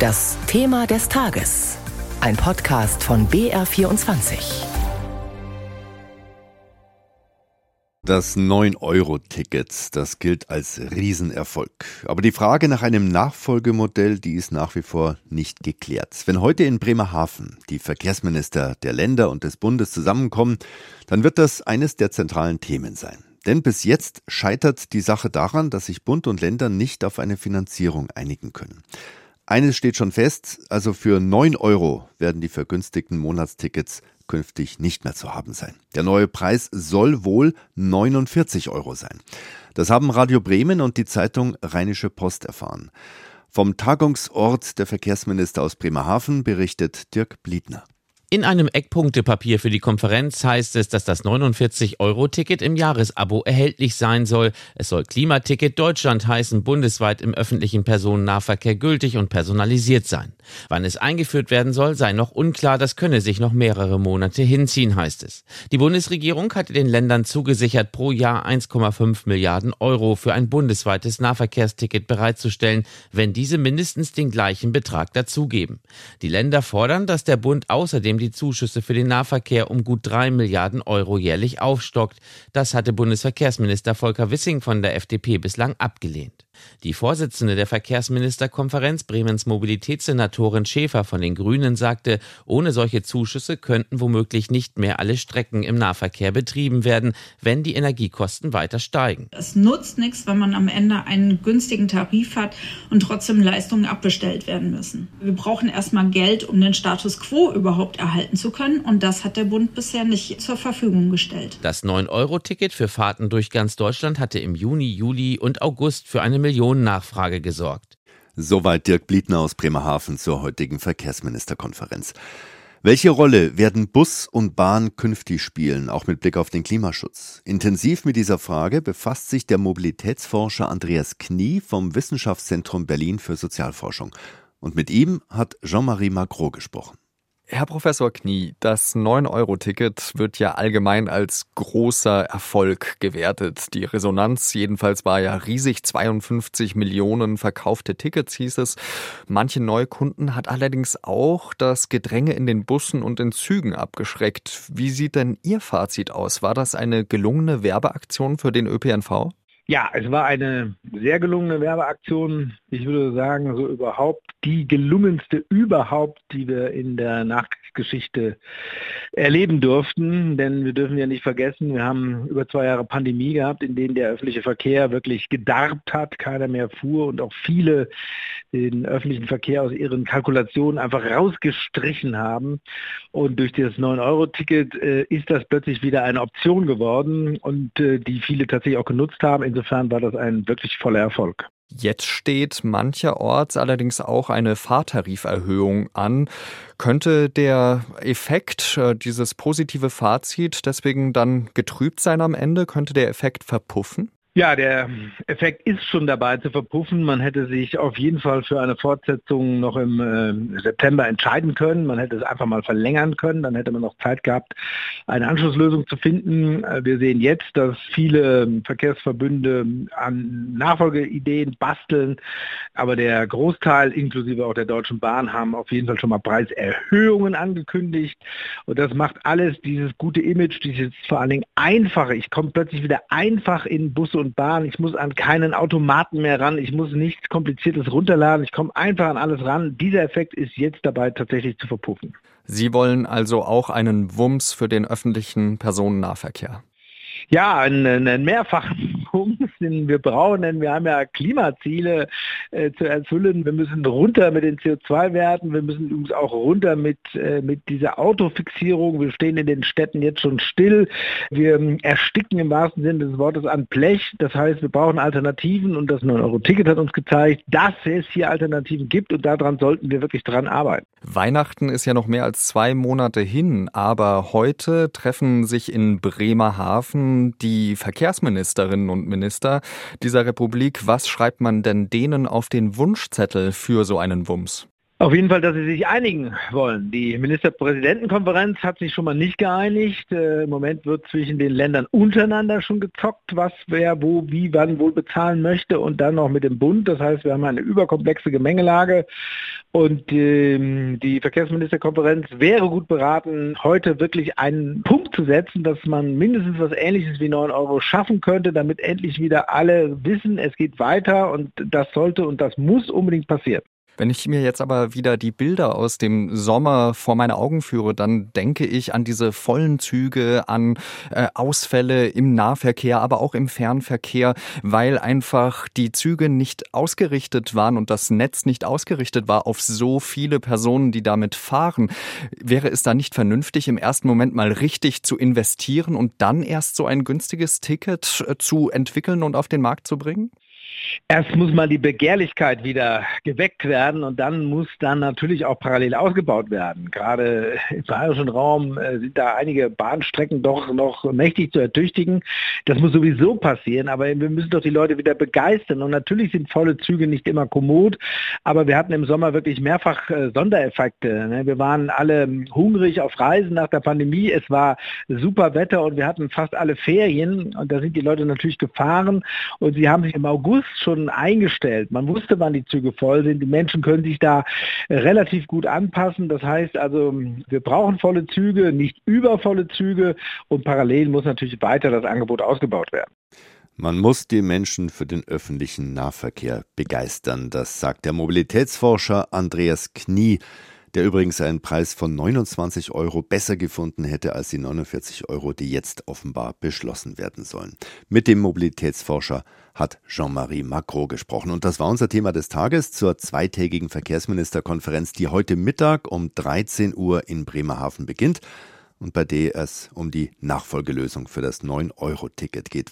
Das Thema des Tages. Ein Podcast von BR24. Das 9-Euro-Ticket, das gilt als Riesenerfolg. Aber die Frage nach einem Nachfolgemodell, die ist nach wie vor nicht geklärt. Wenn heute in Bremerhaven die Verkehrsminister der Länder und des Bundes zusammenkommen, dann wird das eines der zentralen Themen sein. Denn bis jetzt scheitert die Sache daran, dass sich Bund und Länder nicht auf eine Finanzierung einigen können. Eines steht schon fest, also für 9 Euro werden die vergünstigten Monatstickets künftig nicht mehr zu haben sein. Der neue Preis soll wohl 49 Euro sein. Das haben Radio Bremen und die Zeitung Rheinische Post erfahren. Vom Tagungsort der Verkehrsminister aus Bremerhaven berichtet Dirk Bliedner. In einem Eckpunktepapier für die Konferenz heißt es, dass das 49-Euro-Ticket im Jahresabo erhältlich sein soll. Es soll Klimaticket Deutschland heißen, bundesweit im öffentlichen Personennahverkehr gültig und personalisiert sein. Wann es eingeführt werden soll, sei noch unklar, das könne sich noch mehrere Monate hinziehen, heißt es. Die Bundesregierung hatte den Ländern zugesichert, pro Jahr 1,5 Milliarden Euro für ein bundesweites Nahverkehrsticket bereitzustellen, wenn diese mindestens den gleichen Betrag dazugeben. Die Länder fordern, dass der Bund außerdem die Zuschüsse für den Nahverkehr um gut drei Milliarden Euro jährlich aufstockt. Das hatte Bundesverkehrsminister Volker Wissing von der FDP bislang abgelehnt. Die Vorsitzende der Verkehrsministerkonferenz Bremens Mobilitätssenatorin Schäfer von den Grünen sagte, ohne solche Zuschüsse könnten womöglich nicht mehr alle Strecken im Nahverkehr betrieben werden, wenn die Energiekosten weiter steigen. Es nutzt nichts, wenn man am Ende einen günstigen Tarif hat und trotzdem Leistungen abbestellt werden müssen. Wir brauchen erstmal Geld, um den Status quo überhaupt erhalten zu können und das hat der Bund bisher nicht zur Verfügung gestellt. Das 9-Euro-Ticket für Fahrten durch ganz Deutschland hatte im Juni, Juli und August für eine Millionennachfrage gesorgt. Soweit Dirk Bliedner aus Bremerhaven zur heutigen Verkehrsministerkonferenz. Welche Rolle werden Bus und Bahn künftig spielen, auch mit Blick auf den Klimaschutz? Intensiv mit dieser Frage befasst sich der Mobilitätsforscher Andreas Knie vom Wissenschaftszentrum Berlin für Sozialforschung. Und mit ihm hat Jean-Marie Macron gesprochen. Herr Professor Knie, das 9-Euro-Ticket wird ja allgemein als großer Erfolg gewertet. Die Resonanz jedenfalls war ja riesig. 52 Millionen verkaufte Tickets hieß es. Manche Neukunden hat allerdings auch das Gedränge in den Bussen und in Zügen abgeschreckt. Wie sieht denn Ihr Fazit aus? War das eine gelungene Werbeaktion für den ÖPNV? Ja, es war eine sehr gelungene Werbeaktion. Ich würde sagen, so überhaupt die gelungenste überhaupt, die wir in der Nachkriegsgeschichte erleben durften. Denn wir dürfen ja nicht vergessen, wir haben über zwei Jahre Pandemie gehabt, in denen der öffentliche Verkehr wirklich gedarbt hat, keiner mehr fuhr und auch viele den öffentlichen Verkehr aus ihren Kalkulationen einfach rausgestrichen haben. Und durch das 9-Euro-Ticket äh, ist das plötzlich wieder eine Option geworden und äh, die viele tatsächlich auch genutzt haben. Insofern war das ein wirklich voller Erfolg. Jetzt steht mancherorts allerdings auch eine Fahrtariferhöhung an. Könnte der Effekt, äh, dieses positive Fazit deswegen dann getrübt sein am Ende? Könnte der Effekt verpuffen? Ja, der Effekt ist schon dabei zu verpuffen. Man hätte sich auf jeden Fall für eine Fortsetzung noch im äh, September entscheiden können. Man hätte es einfach mal verlängern können. Dann hätte man noch Zeit gehabt, eine Anschlusslösung zu finden. Äh, wir sehen jetzt, dass viele Verkehrsverbünde an Nachfolgeideen basteln. Aber der Großteil, inklusive auch der Deutschen Bahn, haben auf jeden Fall schon mal Preiserhöhungen angekündigt. Und das macht alles dieses gute Image, dieses vor allen Dingen einfache. Ich komme plötzlich wieder einfach in Busse und Bahn. Ich muss an keinen Automaten mehr ran. Ich muss nichts Kompliziertes runterladen. Ich komme einfach an alles ran. Dieser Effekt ist jetzt dabei tatsächlich zu verpuffen. Sie wollen also auch einen Wumms für den öffentlichen Personennahverkehr. Ja, einen, einen mehrfachen Punkt, den wir brauchen, denn wir haben ja Klimaziele äh, zu erfüllen. Wir müssen runter mit den CO2-Werten, wir müssen übrigens auch runter mit, äh, mit dieser Autofixierung. Wir stehen in den Städten jetzt schon still. Wir ähm, ersticken im wahrsten Sinne des Wortes an Blech. Das heißt, wir brauchen Alternativen und das 9-Euro-Ticket hat uns gezeigt, dass es hier Alternativen gibt und daran sollten wir wirklich dran arbeiten. Weihnachten ist ja noch mehr als zwei Monate hin, aber heute treffen sich in Bremerhaven die Verkehrsministerinnen und Minister dieser Republik. Was schreibt man denn denen auf den Wunschzettel für so einen Wumms? Auf jeden Fall, dass sie sich einigen wollen. Die Ministerpräsidentenkonferenz hat sich schon mal nicht geeinigt. Äh, Im Moment wird zwischen den Ländern untereinander schon gezockt, was wer wo, wie, wann wohl bezahlen möchte und dann noch mit dem Bund. Das heißt, wir haben eine überkomplexe Gemengelage Und ähm, die Verkehrsministerkonferenz wäre gut beraten, heute wirklich einen Punkt zu setzen, dass man mindestens was Ähnliches wie 9 Euro schaffen könnte, damit endlich wieder alle wissen, es geht weiter und das sollte und das muss unbedingt passieren. Wenn ich mir jetzt aber wieder die Bilder aus dem Sommer vor meine Augen führe, dann denke ich an diese vollen Züge, an äh, Ausfälle im Nahverkehr, aber auch im Fernverkehr, weil einfach die Züge nicht ausgerichtet waren und das Netz nicht ausgerichtet war auf so viele Personen, die damit fahren. Wäre es da nicht vernünftig, im ersten Moment mal richtig zu investieren und dann erst so ein günstiges Ticket äh, zu entwickeln und auf den Markt zu bringen? Erst muss mal die Begehrlichkeit wieder geweckt werden und dann muss dann natürlich auch parallel ausgebaut werden. Gerade im bayerischen Raum äh, sind da einige Bahnstrecken doch noch mächtig zu ertüchtigen. Das muss sowieso passieren, aber wir müssen doch die Leute wieder begeistern. Und natürlich sind volle Züge nicht immer kommod, aber wir hatten im Sommer wirklich mehrfach äh, Sondereffekte. Ne? Wir waren alle hungrig auf Reisen nach der Pandemie. Es war super Wetter und wir hatten fast alle Ferien und da sind die Leute natürlich gefahren und sie haben sich im August schon eingestellt. Man wusste, wann die Züge voll sind. Die Menschen können sich da äh, relativ gut anpassen. Das heißt also, wir brauchen volle Züge, nicht übervolle Züge und parallel muss natürlich weiter das Angebot ausgebaut werden. Man muss die Menschen für den öffentlichen Nahverkehr begeistern, das sagt der Mobilitätsforscher Andreas Knie der übrigens einen Preis von 29 Euro besser gefunden hätte als die 49 Euro, die jetzt offenbar beschlossen werden sollen. Mit dem Mobilitätsforscher hat Jean-Marie Macron gesprochen. Und das war unser Thema des Tages zur zweitägigen Verkehrsministerkonferenz, die heute Mittag um 13 Uhr in Bremerhaven beginnt und bei der es um die Nachfolgelösung für das 9-Euro-Ticket geht.